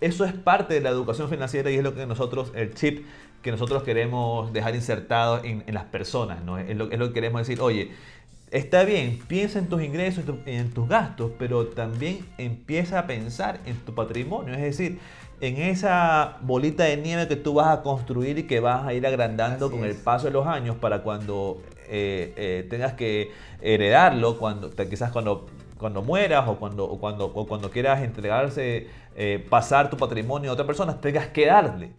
eso es parte de la educación financiera y es lo que nosotros, el chip que nosotros queremos dejar insertado en, las personas, ¿no? Es lo, es lo que queremos decir, oye, Está bien, piensa en tus ingresos, en tus gastos, pero también empieza a pensar en tu patrimonio, es decir, en esa bolita de nieve que tú vas a construir y que vas a ir agrandando con el paso de los años para cuando eh, eh, tengas que heredarlo, cuando, quizás cuando, cuando mueras o cuando, cuando, cuando quieras entregarse, eh, pasar tu patrimonio a otra persona, tengas que darle.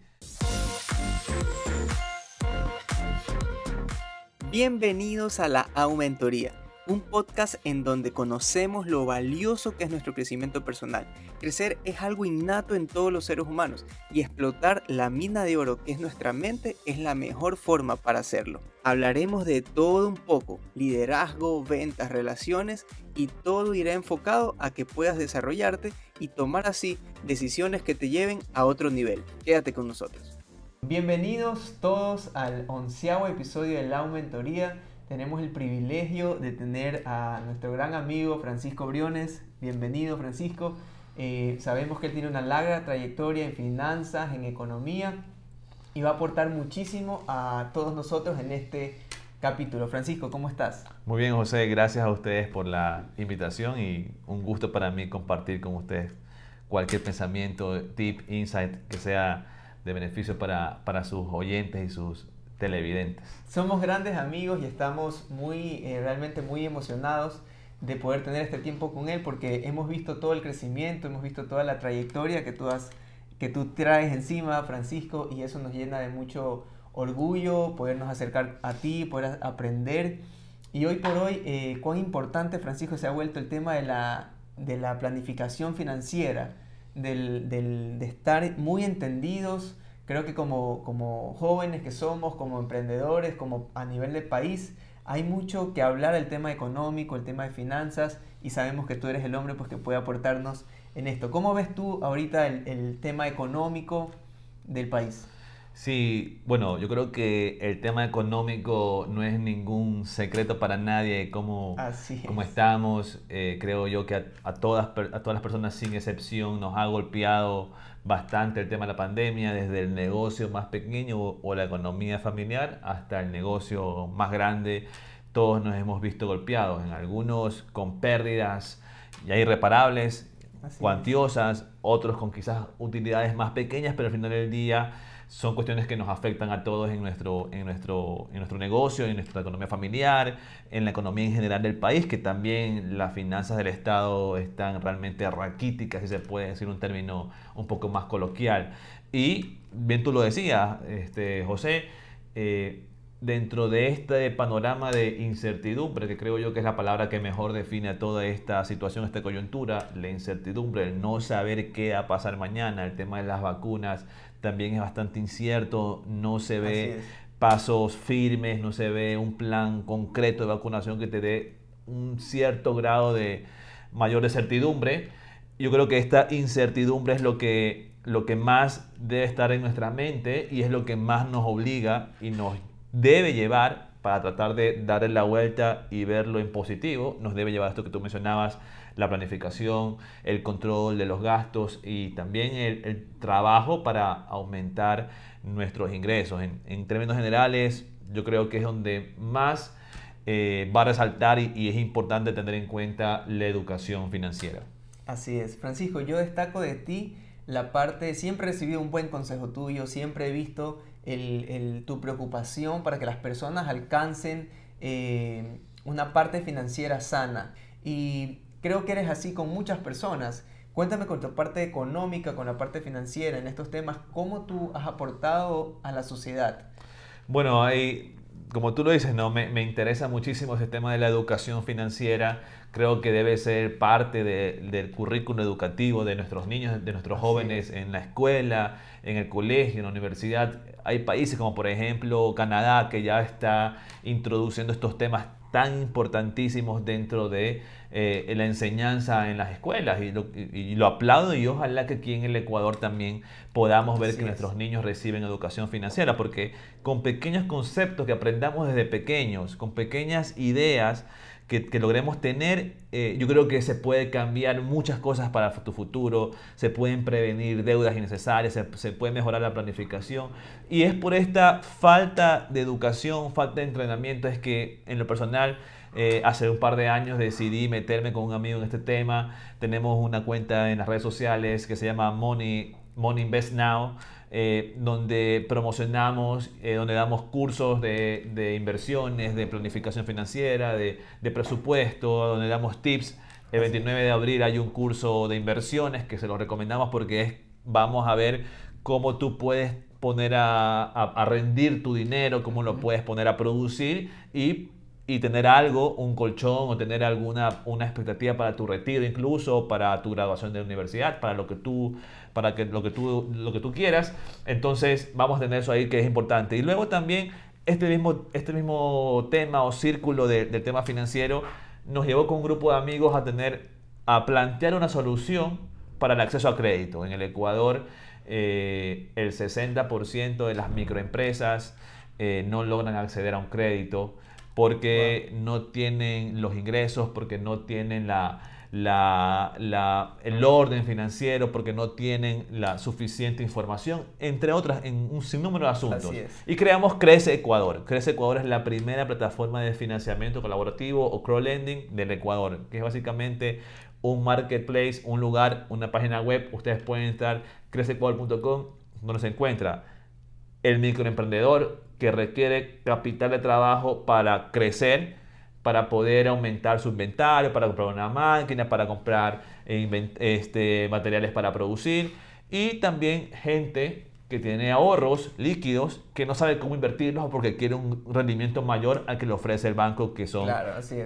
Bienvenidos a la Aumentoría, un podcast en donde conocemos lo valioso que es nuestro crecimiento personal. Crecer es algo innato en todos los seres humanos y explotar la mina de oro que es nuestra mente es la mejor forma para hacerlo. Hablaremos de todo un poco, liderazgo, ventas, relaciones y todo irá enfocado a que puedas desarrollarte y tomar así decisiones que te lleven a otro nivel. Quédate con nosotros. Bienvenidos todos al onceavo episodio de La Mentoría. Tenemos el privilegio de tener a nuestro gran amigo Francisco Briones. Bienvenido Francisco. Eh, sabemos que él tiene una larga trayectoria en finanzas, en economía y va a aportar muchísimo a todos nosotros en este capítulo. Francisco, ¿cómo estás? Muy bien, José. Gracias a ustedes por la invitación y un gusto para mí compartir con ustedes cualquier pensamiento, tip, insight que sea de beneficio para, para sus oyentes y sus televidentes. Somos grandes amigos y estamos muy, eh, realmente muy emocionados de poder tener este tiempo con él porque hemos visto todo el crecimiento, hemos visto toda la trayectoria que tú, has, que tú traes encima, Francisco, y eso nos llena de mucho orgullo, podernos acercar a ti, poder aprender. Y hoy por hoy, eh, cuán importante, Francisco, se ha vuelto el tema de la, de la planificación financiera del, del, de estar muy entendidos. Creo que como, como jóvenes que somos, como emprendedores, como a nivel de país, hay mucho que hablar del tema económico, el tema de finanzas, y sabemos que tú eres el hombre pues, que puede aportarnos en esto. ¿Cómo ves tú ahorita el, el tema económico del país? Sí, bueno, yo creo que el tema económico no es ningún secreto para nadie, cómo, cómo estamos. Eh, creo yo que a, todas, a todas las personas sin excepción nos ha golpeado bastante el tema de la pandemia, desde el negocio más pequeño o, la economía familiar hasta el negocio más grande. Todos nos hemos visto golpeados, en algunos con pérdidas ya irreparables, cuantiosas, otros con quizás utilidades más pequeñas, pero al final del día son cuestiones que nos afectan a todos en nuestro, en nuestro, en nuestro negocio, en nuestra economía familiar, en la economía en general del país, que también las finanzas del Estado están realmente raquíticas, si se puede decir un término un poco más coloquial. Y bien tú lo decías, este, José, eh, dentro de este panorama de incertidumbre, que creo yo que es la palabra que mejor define a toda esta situación, esta coyuntura, la incertidumbre, el no saber qué va a pasar mañana, el tema de las vacunas, también es bastante incierto, no se ve pasos firmes, no se ve un plan concreto de vacunación que te dé un cierto grado de mayor de certidumbre. Yo creo que esta incertidumbre es lo que, lo que más debe estar en nuestra mente y es lo que más nos obliga y nos debe llevar para tratar de darle la vuelta y verlo en positivo, nos debe llevar a esto que tú mencionabas, la planificación, el control de los gastos y también el, trabajo para aumentar nuestros ingresos. En, términos generales, yo creo que es donde más eh, va a resaltar y, y es importante tener en cuenta la educación financiera. Así es. Francisco, yo destaco de ti la parte, siempre he recibido un buen consejo tuyo, siempre he visto el, tu preocupación para que las personas alcancen eh, una parte financiera sana. Y creo que eres así con muchas personas. Cuéntame con tu parte económica, con la parte financiera, en estos temas, ¿cómo tú has aportado a la sociedad? Bueno, hay, como tú lo dices, ¿no? me, me interesa muchísimo ese tema de la educación financiera creo que debe ser parte del currículo educativo de nuestros niños, de nuestros jóvenes en la escuela, en el colegio, en la universidad. Hay países como por ejemplo Canadá que ya está introduciendo estos temas tan importantísimos dentro de eh, la enseñanza en las escuelas. Y lo, aplaudo y ojalá que aquí en el Ecuador también podamos ver que nuestros niños reciben educación financiera porque con pequeños conceptos que aprendamos desde pequeños, con pequeñas ideas, que, logremos tener, eh, yo creo que se puede cambiar muchas cosas para tu futuro, se pueden prevenir deudas innecesarias, se, puede mejorar la planificación. Y es por esta falta de educación, falta de entrenamiento, es que en lo personal... Eh, hace un par de años decidí meterme con un amigo en este tema. Tenemos una cuenta en las redes sociales que se llama Money, Money Invest Now, eh, donde promocionamos, eh, donde damos cursos de, inversiones, de planificación financiera, de, presupuesto, donde damos tips. El 29 de abril hay un curso de inversiones que se lo recomendamos porque es, vamos a ver cómo tú puedes poner a, a rendir tu dinero, cómo lo puedes poner a producir y y tener algo, un colchón o tener alguna una expectativa para tu retiro incluso, para tu graduación de universidad, para lo que tú para que lo que tú lo que tú quieras. Entonces, vamos a tener eso ahí que es importante. Y luego también este mismo este mismo tema o círculo del tema financiero nos llevó con un grupo de amigos a tener a plantear una solución para el acceso a crédito. En el Ecuador, eh, el 60% de las microempresas eh, no logran acceder a un crédito porque no tienen los ingresos, porque no tienen la, el orden financiero, porque no tienen la suficiente información, entre otras, en un sinnúmero de asuntos. Y creamos Crece Ecuador. Crece Ecuador es la primera plataforma de financiamiento colaborativo o crowdlending del Ecuador, que es básicamente un marketplace, un lugar, una página web. Ustedes pueden entrar creceecuador.com, donde se encuentra el microemprendedor, que requiere capital de trabajo para crecer, para poder aumentar su inventario, para comprar una máquina, para comprar este, materiales para producir y también gente que tiene ahorros líquidos que no sabe cómo invertirlos porque quiere un rendimiento mayor al que le ofrece el banco que son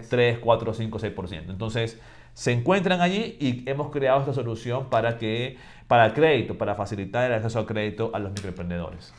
3, 4, 5, 6%. Entonces se encuentran allí y hemos creado esta solución para que para el crédito, para facilitar el acceso al crédito a los microemprendedores.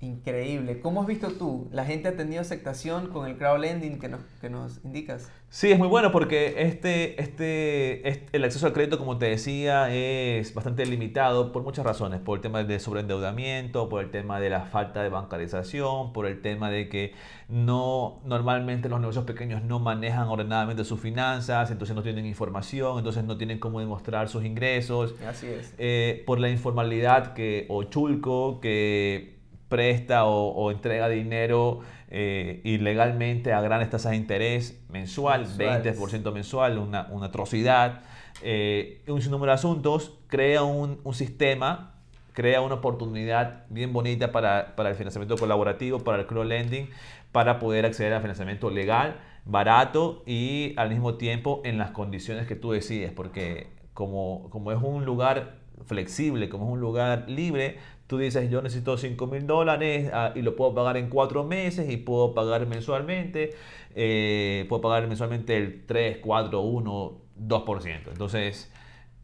Increíble. ¿Cómo has visto tú? ¿La gente ha tenido aceptación con el crowdlending que nos, que nos indicas? Sí, es muy bueno porque este, este, el acceso al crédito, como te decía, es bastante limitado por muchas razones. Por el tema de sobreendeudamiento, por el tema de la falta de bancarización, por el tema de que no normalmente los negocios pequeños no manejan ordenadamente sus finanzas, entonces no tienen información, entonces no tienen cómo demostrar sus ingresos. Así es. Eh, por la informalidad que, o chulco que presta o, entrega dinero eh, ilegalmente a grandes tasas de interés mensual, 20% mensual, una, atrocidad. Eh, un sinnúmero de asuntos, crea un, sistema, crea una oportunidad bien bonita para, el financiamiento colaborativo, para el crowdlending, para poder acceder al financiamiento legal, barato y al mismo tiempo en las condiciones que tú decides, porque como, como es un lugar flexible, como es un lugar libre, Tú dices, yo necesito 5 mil dólares ah, y lo puedo pagar en 4 meses y puedo pagar mensualmente. Eh, puedo pagar mensualmente el 3, 4, 1, 2%. Entonces,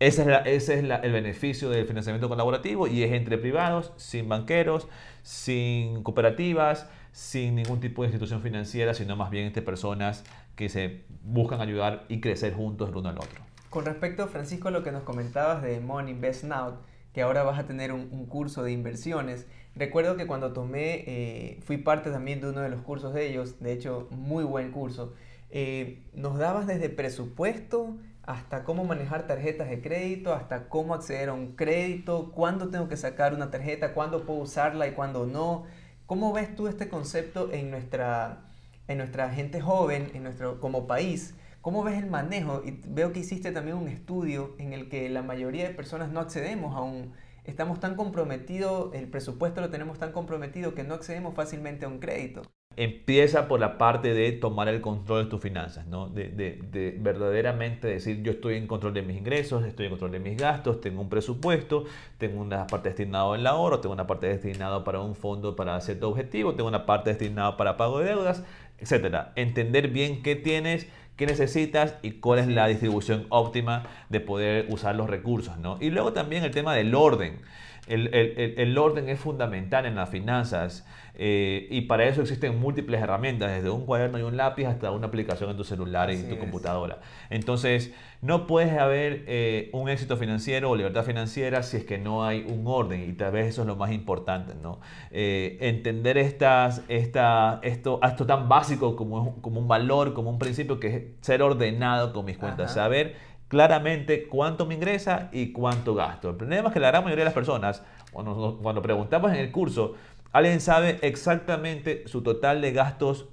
ese es, ese es el beneficio del financiamiento colaborativo y es entre privados, sin banqueros, sin cooperativas, sin ningún tipo de institución financiera, sino más bien entre personas que se buscan ayudar y crecer juntos el uno al otro. Con respecto, Francisco, a lo que nos comentabas de Money Invest Now, que ahora vas a tener un, curso de inversiones. Recuerdo que cuando tomé, eh, fui parte también de uno de los cursos de ellos, de hecho, muy buen curso. Eh, nos dabas desde presupuesto hasta cómo manejar tarjetas de crédito, hasta cómo acceder a un crédito, cuándo tengo que sacar una tarjeta, cuándo puedo usarla y cuándo no. ¿Cómo ves tú este concepto en nuestra, en nuestra gente joven, en nuestro, como país? ¿Cómo ves el manejo? Y veo que hiciste también un estudio en el que la mayoría de personas no accedemos a un... Estamos tan comprometidos, el presupuesto lo tenemos tan comprometido que no accedemos fácilmente a un crédito. Empieza por la parte de tomar el control de tus finanzas, ¿no? De, de, de, verdaderamente decir yo estoy en control de mis ingresos, estoy en control de mis gastos, tengo un presupuesto, tengo una parte destinada al ahorro, tengo una parte destinada para un fondo para cierto objetivo, tengo una parte destinada para pago de deudas, etc. Entender bien qué tienes, qué necesitas y cuál es la distribución óptima de poder usar los recursos. ¿no? Y luego también el tema del orden. El, el, el, orden es fundamental en las finanzas eh, y para eso existen múltiples herramientas, desde un cuaderno y un lápiz hasta una aplicación en tu celular y en tu computadora. Entonces, no puedes haber eh, un éxito financiero o libertad financiera si es que no hay un orden y tal vez eso es lo más importante, ¿no? Eh, entender estas, esta, esto, esto tan básico como, como un valor, como un principio que es ser ordenado con mis cuentas, saber claramente cuánto me ingresa y cuánto gasto. El problema es que la gran mayoría de las personas, cuando, cuando preguntamos en el curso, alguien sabe exactamente su total de gastos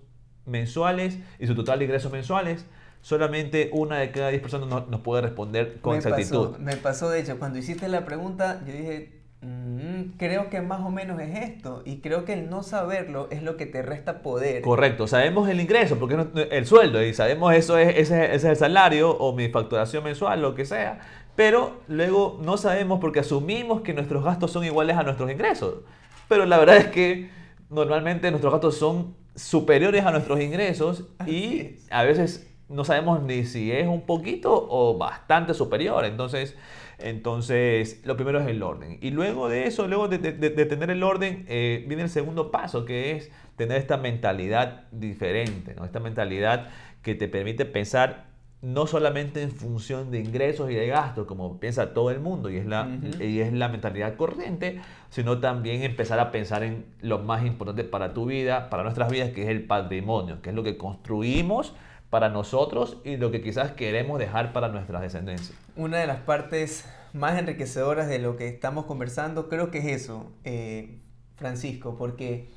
mensuales y su total de ingresos mensuales. Solamente una de cada diez personas nos, puede responder con exactitud. me pasó, de hecho, cuando hiciste la pregunta, yo dije, mm, creo que más o menos es esto. Y creo que el no saberlo es lo que te resta poder. Correcto, sabemos el ingreso, porque es el sueldo, y sabemos eso es, ese, es el salario o mi facturación mensual, lo que sea. Pero luego no sabemos porque asumimos que nuestros gastos son iguales a nuestros ingresos. Pero la verdad es que normalmente nuestros gastos son superiores a nuestros ingresos y a veces no sabemos ni si es un poquito o bastante superior. Entonces, entonces lo primero es el orden. Y luego de eso, luego de, tener el orden, eh, viene el segundo paso, que es tener esta mentalidad diferente, ¿no? esta mentalidad que te permite pensar no solamente en función de ingresos y de gastos, como piensa todo el mundo, y es, la, y es la mentalidad corriente, sino también empezar a pensar en lo más importante para tu vida, para nuestras vidas, que es el patrimonio, que es lo que construimos para nosotros y lo que quizás queremos dejar para nuestras descendencias. Una de las partes más enriquecedoras de lo que estamos conversando creo que es eso, eh, Francisco, porque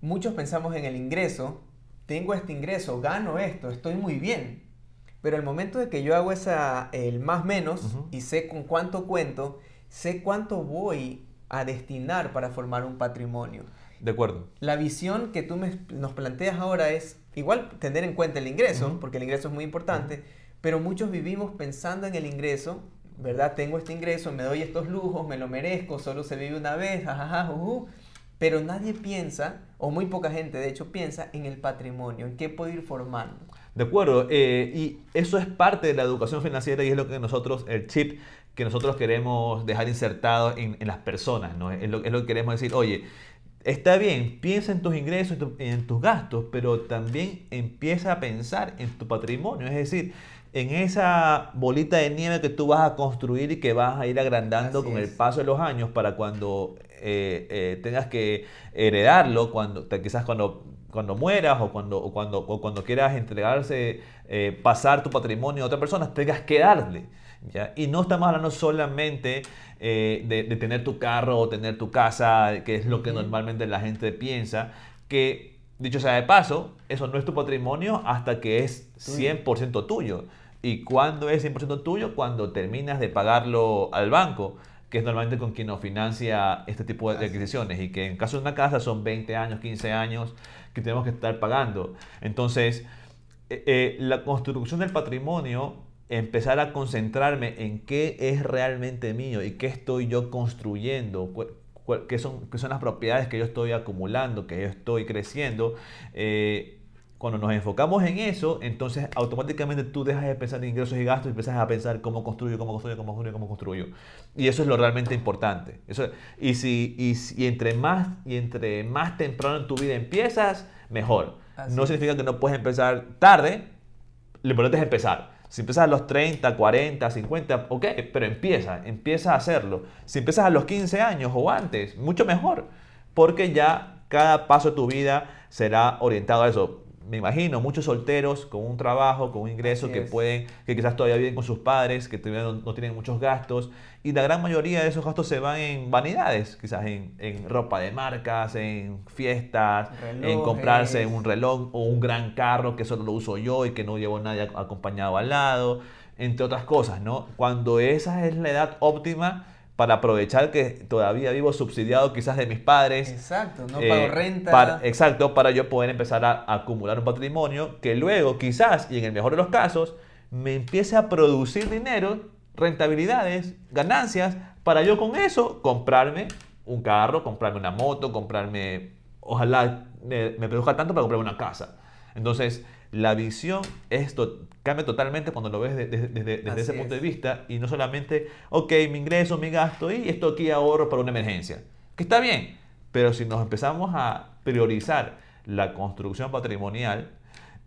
muchos pensamos en el ingreso, tengo este ingreso, gano esto, estoy muy bien, pero el momento de que yo hago esa, el más menos y sé con cuánto cuento, sé cuánto voy a destinar para formar un patrimonio. De acuerdo. La visión que tú nos planteas ahora es igual tener en cuenta el ingreso, porque el ingreso es muy importante, pero muchos vivimos pensando en el ingreso, ¿verdad? Tengo este ingreso, me doy estos lujos, me lo merezco, solo se vive una vez, jajaja, pero nadie piensa, o muy poca gente de hecho piensa en el patrimonio, en qué puedo ir formando. De acuerdo, eh, y eso es parte de la educación financiera y es lo que nosotros, el chip que nosotros queremos dejar insertado en, las personas, ¿no? Es lo, es lo, que queremos decir, oye, está bien, piensa en tus ingresos y en tus gastos, pero también empieza a pensar en tu patrimonio, es decir, en esa bolita de nieve que tú vas a construir y que vas a ir agrandando con el paso de los años para cuando eh, eh, tengas que heredarlo, cuando, quizás cuando cuando mueras o cuando, o cuando, o cuando quieras entregarse, eh, pasar tu patrimonio a otra persona, tengas que darle. ¿Ya? Y no estamos hablando solamente eh, de, tener tu carro o tener tu casa, que es lo que normalmente la gente piensa, que dicho sea de paso, eso no es tu patrimonio hasta que es 100% tuyo. ¿Y cuándo es 100% tuyo? Cuando terminas de pagarlo al banco que es normalmente con quien nos financia este tipo de adquisiciones y que en caso de una casa son 20 años, 15 años que tenemos que estar pagando. Entonces, eh, eh, la construcción del patrimonio, empezar a concentrarme en qué es realmente mío y qué estoy yo construyendo, qué son, qué son las propiedades que yo estoy acumulando, que yo estoy creciendo. Eh, cuando nos enfocamos en eso, entonces automáticamente tú dejas de pensar en ingresos y gastos y empiezas a pensar cómo construyo, cómo construyo, cómo construyo, cómo construyo. Y eso es lo realmente importante. Eso, y, si, y, entre más, y entre más temprano en tu vida empiezas, mejor. no significa que no puedes empezar tarde, lo importante es empezar. Si empiezas a los 30, 40, 50, ok, pero empieza, empieza a hacerlo. Si empiezas a los 15 años o antes, mucho mejor, porque ya cada paso de tu vida será orientado a eso me imagino, muchos solteros con un trabajo, con un ingreso que pueden, que quizás todavía viven con sus padres, que todavía no, tienen muchos gastos, y la gran mayoría de esos gastos se van en vanidades, quizás en, en ropa de marcas, en fiestas, en comprarse un reloj o un gran carro que solo lo uso yo y que no llevo nadie acompañado al lado, entre otras cosas, ¿no? Cuando esa es la edad óptima, para aprovechar que todavía vivo subsidiado quizás de mis padres. Exacto, no pago eh, renta. Para, exacto, para yo poder empezar a, acumular un patrimonio que luego quizás, y en el mejor de los casos, me empiece a producir dinero, rentabilidades, ganancias, para yo con eso comprarme un carro, comprarme una moto, comprarme, ojalá me, me produzca tanto para comprarme una casa. Entonces, la visión esto cambia totalmente cuando lo ves desde, ese punto de vista y no solamente, ok, mi ingreso, mi gasto y esto aquí ahorro para una emergencia. Que está bien, pero si nos empezamos a priorizar la construcción patrimonial,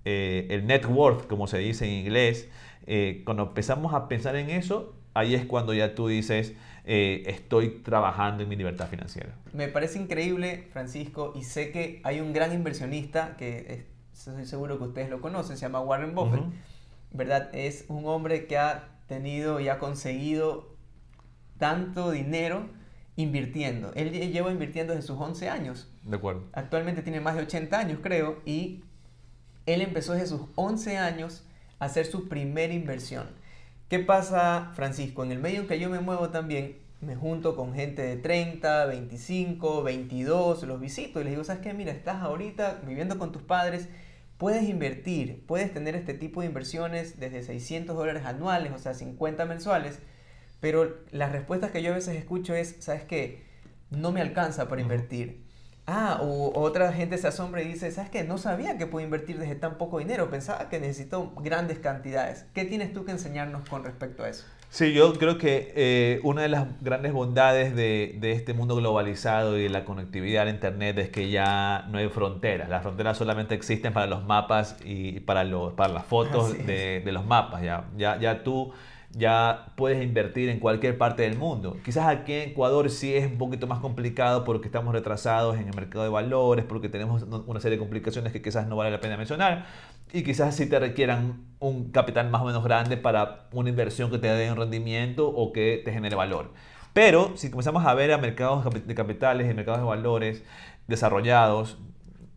eh, el net worth, como se dice en inglés, eh, cuando empezamos a pensar en eso, ahí es cuando ya tú dices, eh, estoy trabajando en mi libertad financiera. Me parece increíble, Francisco, y sé que hay un gran inversionista que estoy seguro que ustedes lo conocen, se llama Warren Buffett. ¿verdad? Es un hombre que ha tenido y ha conseguido tanto dinero invirtiendo. Él lleva invirtiendo desde sus 11 años. De acuerdo. Actualmente tiene más de 80 años, creo, y él empezó desde sus 11 años a hacer su primera inversión. ¿Qué pasa, Francisco? En el medio en que yo me muevo también, me junto con gente de 30, 25, 22, los visito y les digo, ¿sabes qué? Mira, estás ahorita viviendo con tus padres, puedes invertir, puedes tener este tipo de inversiones desde 600 dólares anuales, o sea, 50 mensuales, pero las respuestas que yo a veces escucho es, ¿sabes qué? No me alcanza para invertir. Ah, o otra gente se asombra y dice, ¿sabes qué? No sabía que puedo invertir desde tan poco dinero, pensaba que necesito grandes cantidades. ¿Qué tienes tú que enseñarnos con respecto a eso? Sí, yo creo que eh, una de las grandes bondades de, de, este mundo globalizado y de la conectividad a Internet es que ya no hay fronteras. Las fronteras solamente existen para los mapas y para, los, para las fotos de, de, los mapas. Ya, ya, ya tú ya puedes invertir en cualquier parte del mundo. Quizás aquí en Ecuador sí es un poquito más complicado porque estamos retrasados en el mercado de valores, porque tenemos una serie de complicaciones que quizás no vale la pena mencionar y quizás sí te requieran un capital más o menos grande para una inversión que te dé un rendimiento o que te genere valor. Pero si comenzamos a ver a mercados de capitales y mercados de valores desarrollados,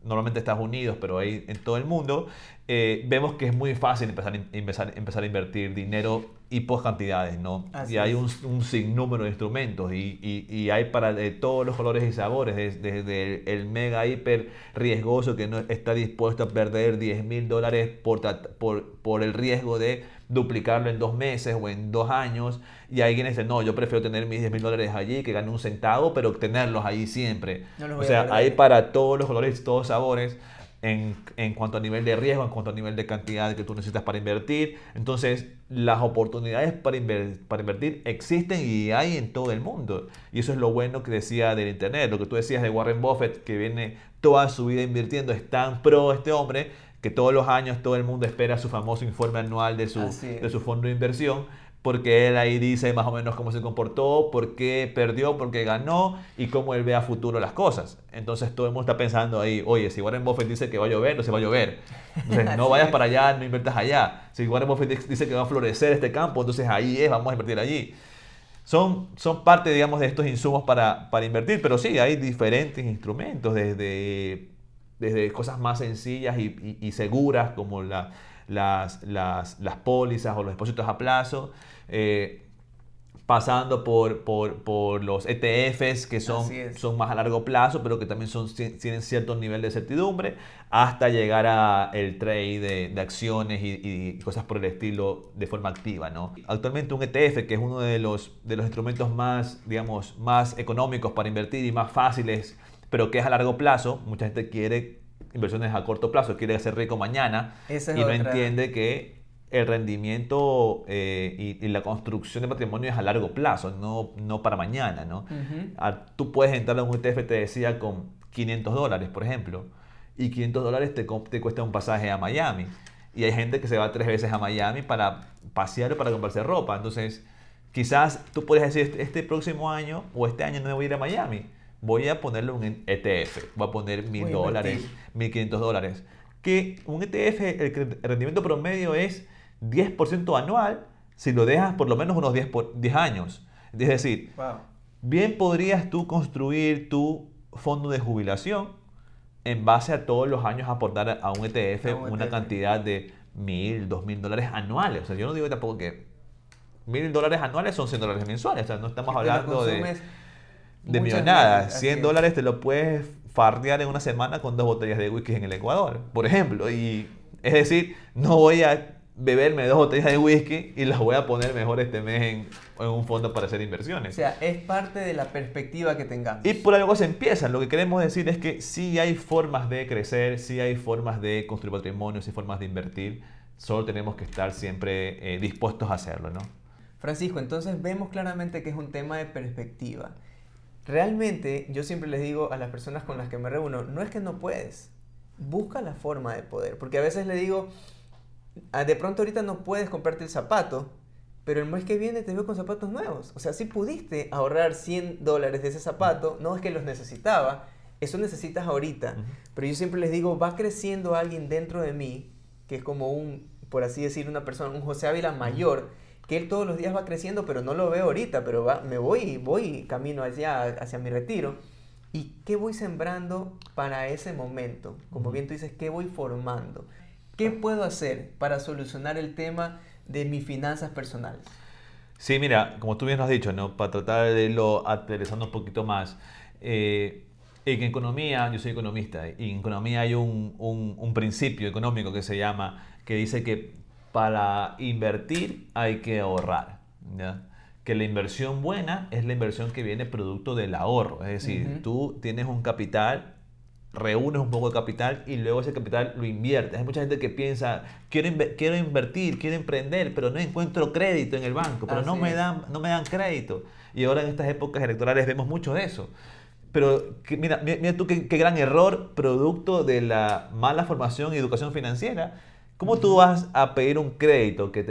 normalmente Estados Unidos, pero ahí en todo el mundo, eh, vemos que es muy fácil empezar, empezar, empezar a invertir dinero y pocas cantidades, ¿no? y hay un, un, sinnúmero de instrumentos y, y, y hay para de todos los colores y sabores, desde, el mega hiper riesgoso que no está dispuesto a perder 10 mil dólares por, por, por el riesgo de duplicarlo en dos meses o en dos años. Y hay quienes dicen, no, yo prefiero tener mis 10 mil dólares allí que gane un centavo, pero tenerlos ahí siempre. o sea, hay para todos los colores y todos los sabores en, en, cuanto a nivel de riesgo, en cuanto a nivel de cantidad que tú necesitas para invertir. Entonces, las oportunidades para, para invertir existen y hay en todo el mundo. Y eso es lo bueno que decía del Internet. Lo que tú decías de Warren Buffett, que viene toda su vida invirtiendo, es tan pro este hombre que todos los años todo el mundo espera su famoso informe anual de su, de su fondo de inversión porque él ahí dice más o menos cómo se comportó, por qué perdió, por qué ganó y cómo él ve a futuro las cosas. Entonces todo el mundo está pensando ahí, oye, si Warren Buffett dice que va a llover, no se va a llover. Entonces no vayas para allá, no inviertas allá. Si Warren Buffett dice que va a florecer este campo, entonces ahí es, vamos a invertir allí. Son, son parte, digamos, de estos insumos para, para invertir, pero sí, hay diferentes instrumentos, desde, desde cosas más sencillas y, y, y seguras como la las, las, las pólizas o los depósitos a plazo, eh, pasando por, por, por, los ETFs que son, son más a largo plazo, pero que también son, tienen cierto nivel de certidumbre, hasta llegar al trade de, de acciones y, y, cosas por el estilo de forma activa. ¿no? Actualmente un ETF, que es uno de los, de los instrumentos más, digamos, más económicos para invertir y más fáciles, pero que es a largo plazo, mucha gente quiere inversiones a corto plazo, quiere ser rico mañana y no entiende que el rendimiento eh, y, la construcción de patrimonio es a largo plazo, no, no para mañana. ¿no? Ah, tú puedes entrar a un ETF, te decía, con 500 dólares, por ejemplo, y 500 dólares te, te cuesta un pasaje a Miami. Y hay gente que se va tres veces a Miami para pasear o para comprarse ropa. Entonces, quizás tú puedes decir, este, este próximo año o este año no voy a ir a Miami voy a ponerle un ETF, voy a poner mil dólares, mil quinientos dólares. Que un ETF, el rendimiento promedio es 10% anual si lo dejas por lo menos unos 10, por, 10 años. Es decir, bien podrías tú construir tu fondo de jubilación en base a todos los años aportar a un ETF una e cantidad de mil, dos mil dólares anuales. O sea, yo no digo tampoco que mil dólares anuales son 100 dólares mensuales. O sea, no estamos hablando de de millonadas. 100 dólares te lo puedes fardear en una semana con dos botellas de whisky en el Ecuador, por ejemplo. Y es decir, no voy a beberme dos botellas de whisky y las voy a poner mejor este mes en, en, un fondo para hacer inversiones. O sea, es parte de la perspectiva que tengamos. Y por algo se empieza. Lo que queremos decir es que sí hay formas de crecer, sí hay formas de construir patrimonio, sí formas de invertir. Solo tenemos que estar siempre eh, dispuestos a hacerlo, ¿no? Francisco, entonces vemos claramente que es un tema de perspectiva. Realmente yo siempre les digo a las personas con las que me reúno, no es que no puedes, busca la forma de poder, porque a veces le digo, ah, de pronto ahorita no puedes comprarte el zapato, pero el mes que viene te veo con zapatos nuevos. O sea, si pudiste ahorrar 100 dólares de ese zapato, no es que los necesitaba, eso necesitas ahorita. Pero yo siempre les digo, va creciendo alguien dentro de mí, que es como un por así decir, una persona, un José Ávila mayor, que él todos los días va creciendo, pero no lo veo ahorita, pero va, me voy, voy camino hacia, hacia mi retiro. ¿Y qué voy sembrando para ese momento? Como bien tú dices, ¿qué voy formando? ¿Qué puedo hacer para solucionar el tema de mis finanzas personales? Sí, mira, como tú bien nos has dicho, ¿no? para tratar de irlo aterrizando un poquito más, eh, en economía, yo soy economista, y en economía hay un, un, un, principio económico que se llama, que dice que para invertir hay que ahorrar. ¿ya? Que la inversión buena es la inversión que viene producto del ahorro. Es decir, tú tienes un capital reúnes un poco de capital y luego ese capital lo inviertes. Hay mucha gente que piensa, quiero, quiero invertir, quiero emprender, pero no encuentro crédito en el banco, pero no me, dan, no me dan crédito. Y ahora en estas épocas electorales vemos mucho de eso. Pero mira, mira tú qué, qué gran error producto de la mala formación y educación financiera ¿Cómo tú vas a pedir un crédito que,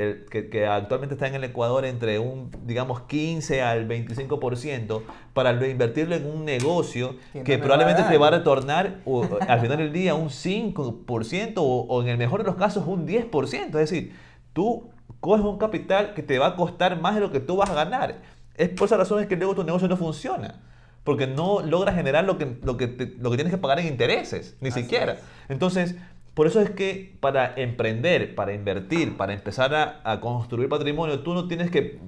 que, actualmente está en el Ecuador entre un, digamos, 15 al 25% para invertirlo en un negocio que probablemente te va a retornar al final del día un 5% o, o, en el mejor de los casos un 10%? Es decir, tú coges un capital que te va a costar más de lo que tú vas a ganar. Es por esa razón es que luego tu negocio no funciona. Porque no logras generar lo que, lo que, lo que tienes que pagar en intereses, ni siquiera. Entonces, por eso es que para emprender, para invertir, para empezar a, construir patrimonio, tú no tienes que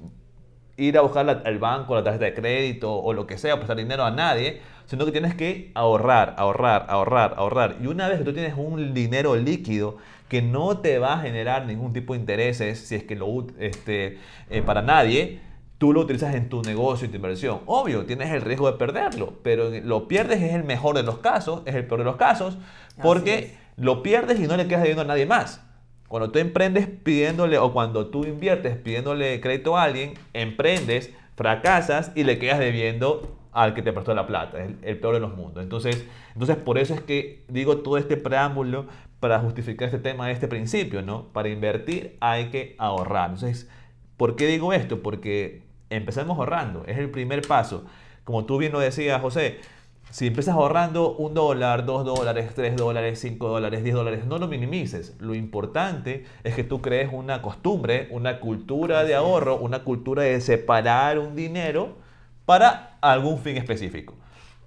ir a buscar al banco, la tarjeta de crédito o lo que sea, prestar dinero a nadie, sino que tienes que ahorrar, ahorrar, ahorrar, ahorrar. Y una vez que tú tienes un dinero líquido que no te va a generar ningún tipo de intereses, si es que lo este, eh, para nadie, tú lo utilizas en tu negocio y tu inversión. Obvio, tienes el riesgo de perderlo, pero lo pierdes es el mejor de los casos, es el peor de los casos, porque lo pierdes y no le quedas debiendo a nadie más. Cuando tú emprendes pidiéndole o cuando tú inviertes pidiéndole crédito a alguien, emprendes, fracasas y le quedas debiendo al que te prestó la plata. Es el, peor de los mundos. Entonces, entonces, por eso es que digo todo este preámbulo para justificar este tema este principio, ¿no? Para invertir hay que ahorrar. Entonces, ¿por qué digo esto? Porque empezamos ahorrando. Es el primer paso. Como tú bien lo decías, José, si empiezas ahorrando un dólar, dos dólares, tres dólares, cinco dólares, diez dólares, no lo minimices. Lo importante es que tú crees una costumbre, una cultura de ahorro, una cultura de separar un dinero para algún fin específico.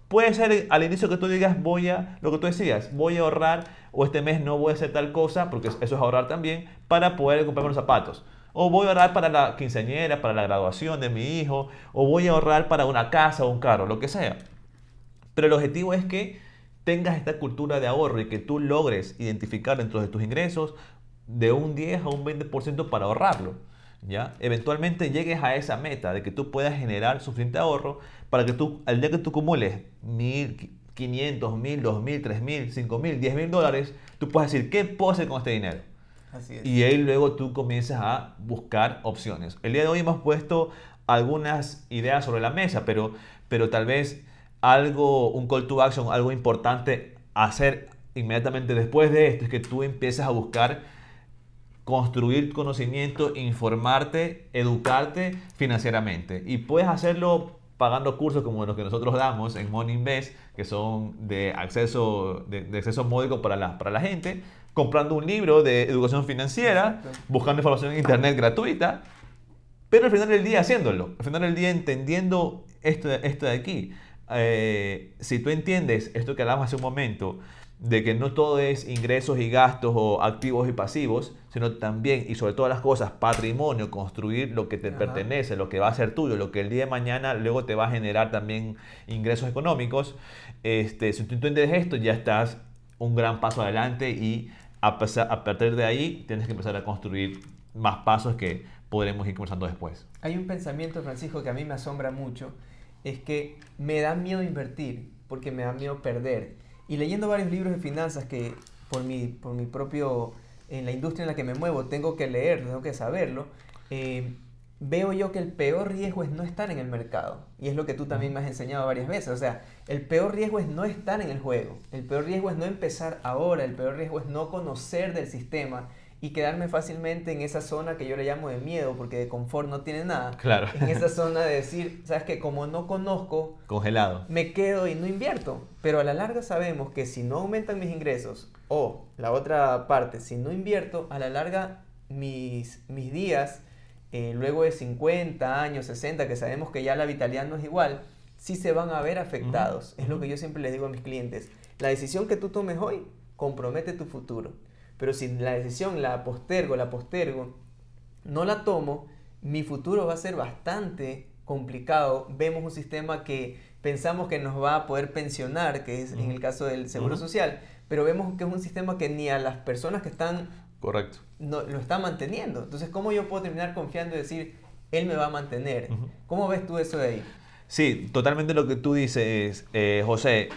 Puede ser al inicio que tú digas, voy a, lo que tú decías, voy a ahorrar o este mes no voy a hacer tal cosa, porque eso es ahorrar también, para poder comprarme los zapatos. O voy a ahorrar para la quinceañera, para la graduación de mi hijo, o voy a ahorrar para una casa o un carro, lo que sea. Pero el objetivo es que tengas esta cultura de ahorro y que tú logres identificar dentro de tus ingresos de un 10 a un 20% para ahorrarlo. ¿ya? Eventualmente llegues a esa meta de que tú puedas generar suficiente ahorro para que tú, al día que tú acumules 1.500, 1.000, 2.000, 3.000, 5.000, 10.000 dólares, tú puedes decir, ¿qué puedo hacer con este dinero? Y ahí luego tú comienzas a buscar opciones. El día de hoy hemos puesto algunas ideas sobre la mesa, pero, pero tal vez algo, un call to action, algo importante hacer inmediatamente después de esto es que tú empieces a buscar construir conocimiento, informarte, educarte financieramente. Y puedes hacerlo pagando cursos como los que nosotros damos en Money Invest, que son de acceso, de, acceso módico para la, para la gente, comprando un libro de educación financiera, buscando información en internet gratuita, pero al final del día haciéndolo, al final del día entendiendo esto, esto de aquí. Eh, si tú entiendes esto que hablamos hace un momento, de que no todo es ingresos y gastos o activos y pasivos, sino también y sobre todas las cosas, patrimonio, construir lo que te pertenece, lo que va a ser tuyo, lo que el día de mañana luego te va a generar también ingresos económicos. Este, si tú entiendes esto, ya estás un gran paso adelante y a, a partir de ahí tienes que empezar a construir más pasos que podremos ir conversando después. Hay un pensamiento, Francisco, que a mí me asombra mucho es que me da miedo invertir porque me da miedo perder. Y leyendo varios libros de finanzas que por mi, por mi propio, en la industria en la que me muevo, tengo que leer, tengo que saberlo, eh, veo yo que el peor riesgo es no estar en el mercado. Y es lo que tú también me has enseñado varias veces. O sea, el peor riesgo es no estar en el juego. El peor riesgo es no empezar ahora. El peor riesgo es no conocer del sistema y quedarme fácilmente en esa zona que yo le llamo de miedo, porque de confort no tiene nada. Claro. En esa zona de decir, sabes que como no conozco, congelado. Me quedo y no invierto. Pero a la larga sabemos que si no aumentan mis ingresos, o la otra parte, si no invierto, a la larga mis, mis días, eh, luego de 50 años, 60, que sabemos que ya la vitalidad no es igual, sí se van a ver afectados. Es lo que yo siempre les digo a mis clientes. La decisión que tú tomes hoy compromete tu futuro. Pero si la decisión la postergo, la postergo, no la tomo, mi futuro va a ser bastante complicado. Vemos un sistema que pensamos que nos va a poder pensionar, que es en el caso del seguro social, pero vemos que es un sistema que ni a las personas que están... Correcto. No, lo está manteniendo. Entonces, ¿cómo yo puedo terminar confiando y decir, él me va a mantener? ¿Cómo ves tú eso de ahí? Sí, totalmente lo que tú dices, eh, José.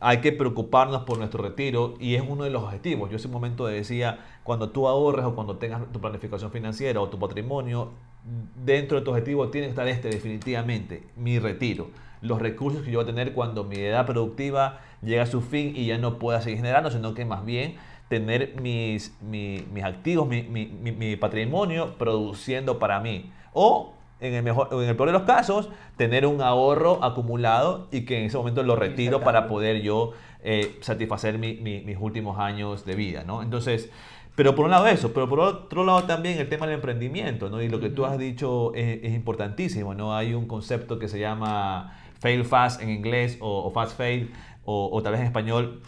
Hay que preocuparnos por nuestro retiro y es uno de los objetivos. Yo un momento decía, cuando tú ahorres o cuando tengas tu planificación financiera o tu patrimonio, dentro de tu objetivo tiene que estar este definitivamente, mi retiro. Los recursos que yo voy a tener cuando mi edad productiva llega a su fin y ya no pueda seguir generando, sino que más bien tener mis, mis, activos, mi, mi, mi, patrimonio produciendo para mí. O en el, mejor, en el peor de los casos, tener un ahorro acumulado y que en ese momento lo retiro para poder yo eh, satisfacer mis últimos años de vida, ¿no? Entonces, pero por un lado eso, pero por otro lado también el tema del emprendimiento, ¿no? Y lo que tú has dicho es, importantísimo, ¿no? Hay un concepto que se llama fail fast en inglés o, fast fail o, tal vez en español,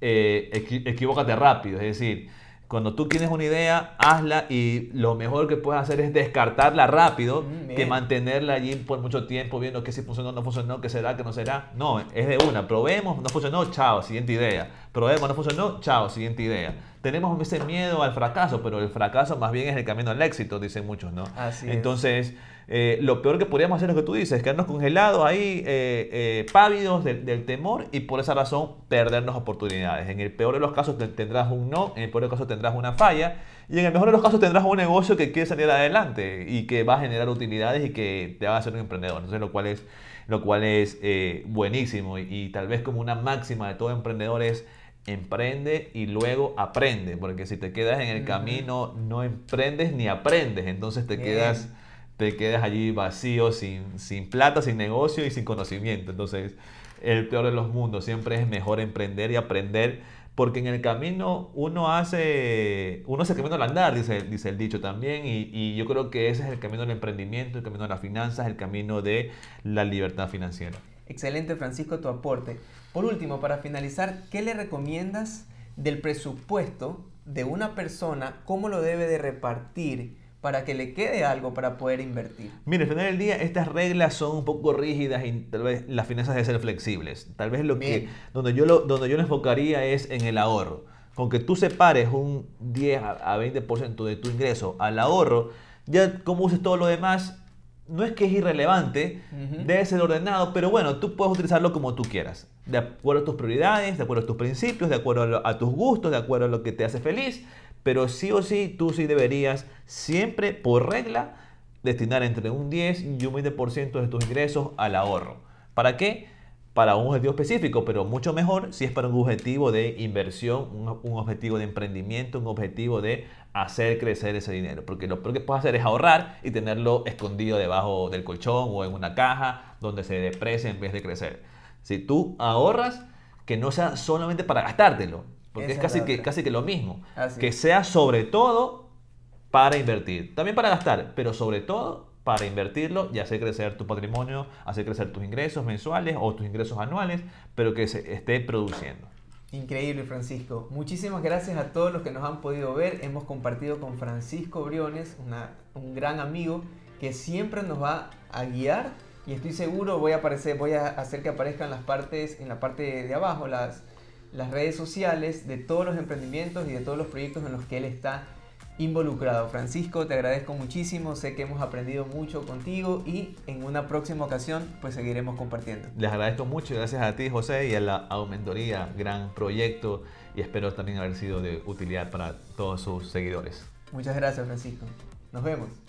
eh, equivócate rápido, es decir, cuando tú tienes una idea, hazla y lo mejor que puedes hacer es descartarla rápido mm, que mantenerla allí por mucho tiempo viendo que si funcionó, no funcionó, que será, que no será. No, es de una. Probemos, no funcionó, chao, siguiente idea. Probemos, no funcionó, chao, siguiente idea. Tenemos ese miedo al fracaso, pero el fracaso más bien es el camino al éxito, dicen muchos, ¿no? Así Entonces, eh, lo peor que podríamos hacer es lo que tú dices, quedarnos congelados ahí, eh, eh, pávidos del, temor y por esa razón perdernos oportunidades. En el peor de los casos tendrás un no, en el peor de los casos tendrás una falla y en el mejor de los casos tendrás un negocio que quiere salir adelante y que va a generar utilidades y que te va a hacer un emprendedor. Entonces, lo cual es, lo cual es buenísimo y, y tal vez como una máxima de todo emprendedor es emprende y luego aprende, porque si te quedas en el camino no emprendes ni aprendes, entonces te quedas te quedas allí vacío, sin, sin plata, sin negocio y sin conocimiento. Entonces, el peor de los mundos, siempre es mejor emprender y aprender, porque en el camino uno hace, uno hace el al andar, dice, dice el dicho también, y, y yo creo que ese es el camino del emprendimiento, el camino de las finanzas, el camino de la libertad financiera. Excelente, Francisco, tu aporte. Por último, para finalizar, ¿qué le recomiendas del presupuesto de una persona? ¿Cómo lo debe de repartir para que le quede algo para poder invertir? Mire, al final del día estas reglas son un poco rígidas y tal vez las finanzas deben ser flexibles. Tal vez lo que donde yo lo donde yo lo enfocaría es en el ahorro. Con que tú separes un 10 a 20% de tu ingreso al ahorro, ya como uses todo lo demás, no es que es irrelevante, debe ser ordenado, pero bueno, tú puedes utilizarlo como tú quieras, de acuerdo a tus prioridades, de acuerdo a tus principios, de acuerdo a, tus gustos, de acuerdo a lo que te hace feliz, pero sí o sí, tú sí deberías siempre, por regla, destinar entre un 10 y un 20% de tus ingresos al ahorro. ¿Para qué? para un objetivo específico, pero mucho mejor si es para un objetivo de inversión, un, objetivo de emprendimiento, un objetivo de hacer crecer ese dinero. Porque lo peor que puedes hacer es ahorrar y tenerlo escondido debajo del colchón o en una caja donde se deprecie en vez de crecer. Si tú ahorras, que no sea solamente para gastártelo, porque es casi que, casi que lo mismo. Que sea sobre todo para invertir. También para gastar, pero sobre todo para invertirlo y hacer crecer tu patrimonio, hacer crecer tus ingresos mensuales o tus ingresos anuales, pero que se esté produciendo. Increíble, Francisco. Muchísimas gracias a todos los que nos han podido ver. Hemos compartido con Francisco Briones, un gran amigo que siempre nos va a guiar y estoy seguro voy a aparecer, voy a hacer que aparezcan las partes en la parte de abajo las las redes sociales de todos los emprendimientos y de todos los proyectos en los que él está involucrado. Francisco, te agradezco muchísimo, sé que hemos aprendido mucho contigo y en una próxima ocasión pues seguiremos compartiendo. Les agradezco mucho, gracias a ti José y a la Aumentoría, gran proyecto y espero también haber sido de utilidad para todos sus seguidores. Muchas gracias Francisco, nos vemos.